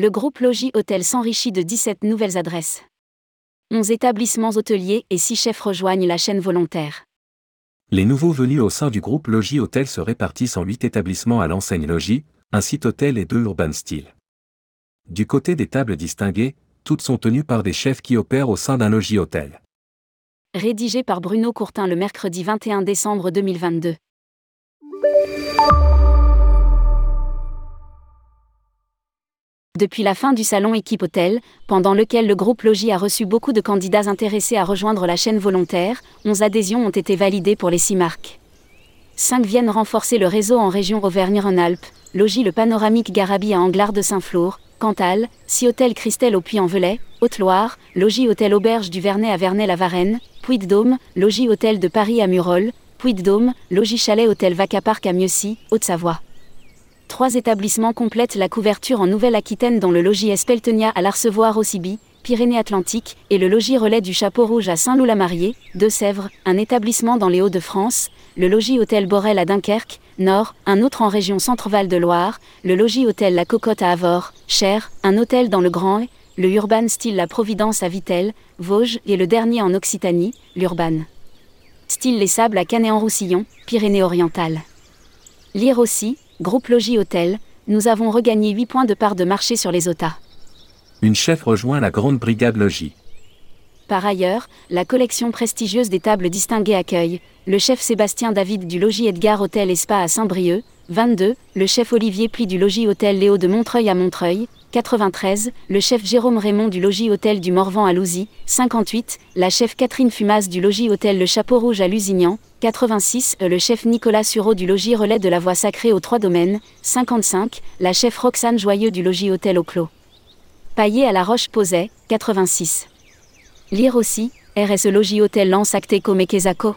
Le groupe Logis Hôtel s'enrichit de 17 nouvelles adresses. 11 établissements hôteliers et 6 chefs rejoignent la chaîne volontaire. Les nouveaux venus au sein du groupe Logis Hôtel se répartissent en 8 établissements à l'enseigne Logis, un site hôtel et deux urban style. Du côté des tables distinguées, toutes sont tenues par des chefs qui opèrent au sein d'un logis hôtel. Rédigé par Bruno Courtin le mercredi 21 décembre 2022. Depuis la fin du salon Équipe Hôtel, pendant lequel le groupe Logis a reçu beaucoup de candidats intéressés à rejoindre la chaîne volontaire, 11 adhésions ont été validées pour les 6 marques. 5 viennent renforcer le réseau en région Auvergne-Rhône-Alpes, Logis le panoramique Garabi à Anglard de Saint-Flour, Cantal, 6 hôtels Christelle au Puy-en-Velay, Haute-Loire, Logis Hôtel Auberge du Vernet à Vernet-la-Varenne, Puy-de-Dôme, Logis Hôtel de Paris à Murol, Puy-de-Dôme, Logis Chalet Hôtel Vacaparc à Mieuxy, Haute-Savoie. Trois établissements complètent la couverture en Nouvelle-Aquitaine dont le logis Espeltenia à l'Arcevoire au Siby, Pyrénées-Atlantiques, et le logis Relais du Chapeau Rouge à Saint-Loup-la-Mariée, Deux-Sèvres, un établissement dans les Hauts-de-France, le logis Hôtel Borel à Dunkerque, Nord, un autre en région Centre-Val de Loire, le logis Hôtel La Cocotte à Avord, Cher, un hôtel dans le Grand le Urban Style La Providence à Vittel, Vosges, et le dernier en Occitanie, l'Urban. Style Les Sables à Canet-en-Roussillon, Pyrénées-Orientales. Lire aussi, Groupe Logis Hôtel, nous avons regagné 8 points de part de marché sur les OTA. Une chef rejoint la grande brigade Logis. Par ailleurs, la collection prestigieuse des tables distinguées accueille le chef Sébastien David du logis Edgar Hôtel et à Saint-Brieuc, 22, le chef Olivier Pli du logis Hôtel Léo de Montreuil à Montreuil, 93, le chef Jérôme Raymond du logis Hôtel du Morvan à Louzy, 58, la chef Catherine Fumas du logis Hôtel Le Chapeau Rouge à Lusignan, 86, le chef Nicolas Sureau du logis Relais de la Voie Sacrée aux Trois Domaines, 55, la chef Roxane Joyeux du logis Hôtel au Clos. Paillé à la Roche-Posay, 86. Lire aussi, RSE Logis Hôtel Lance Acteco Mekezako.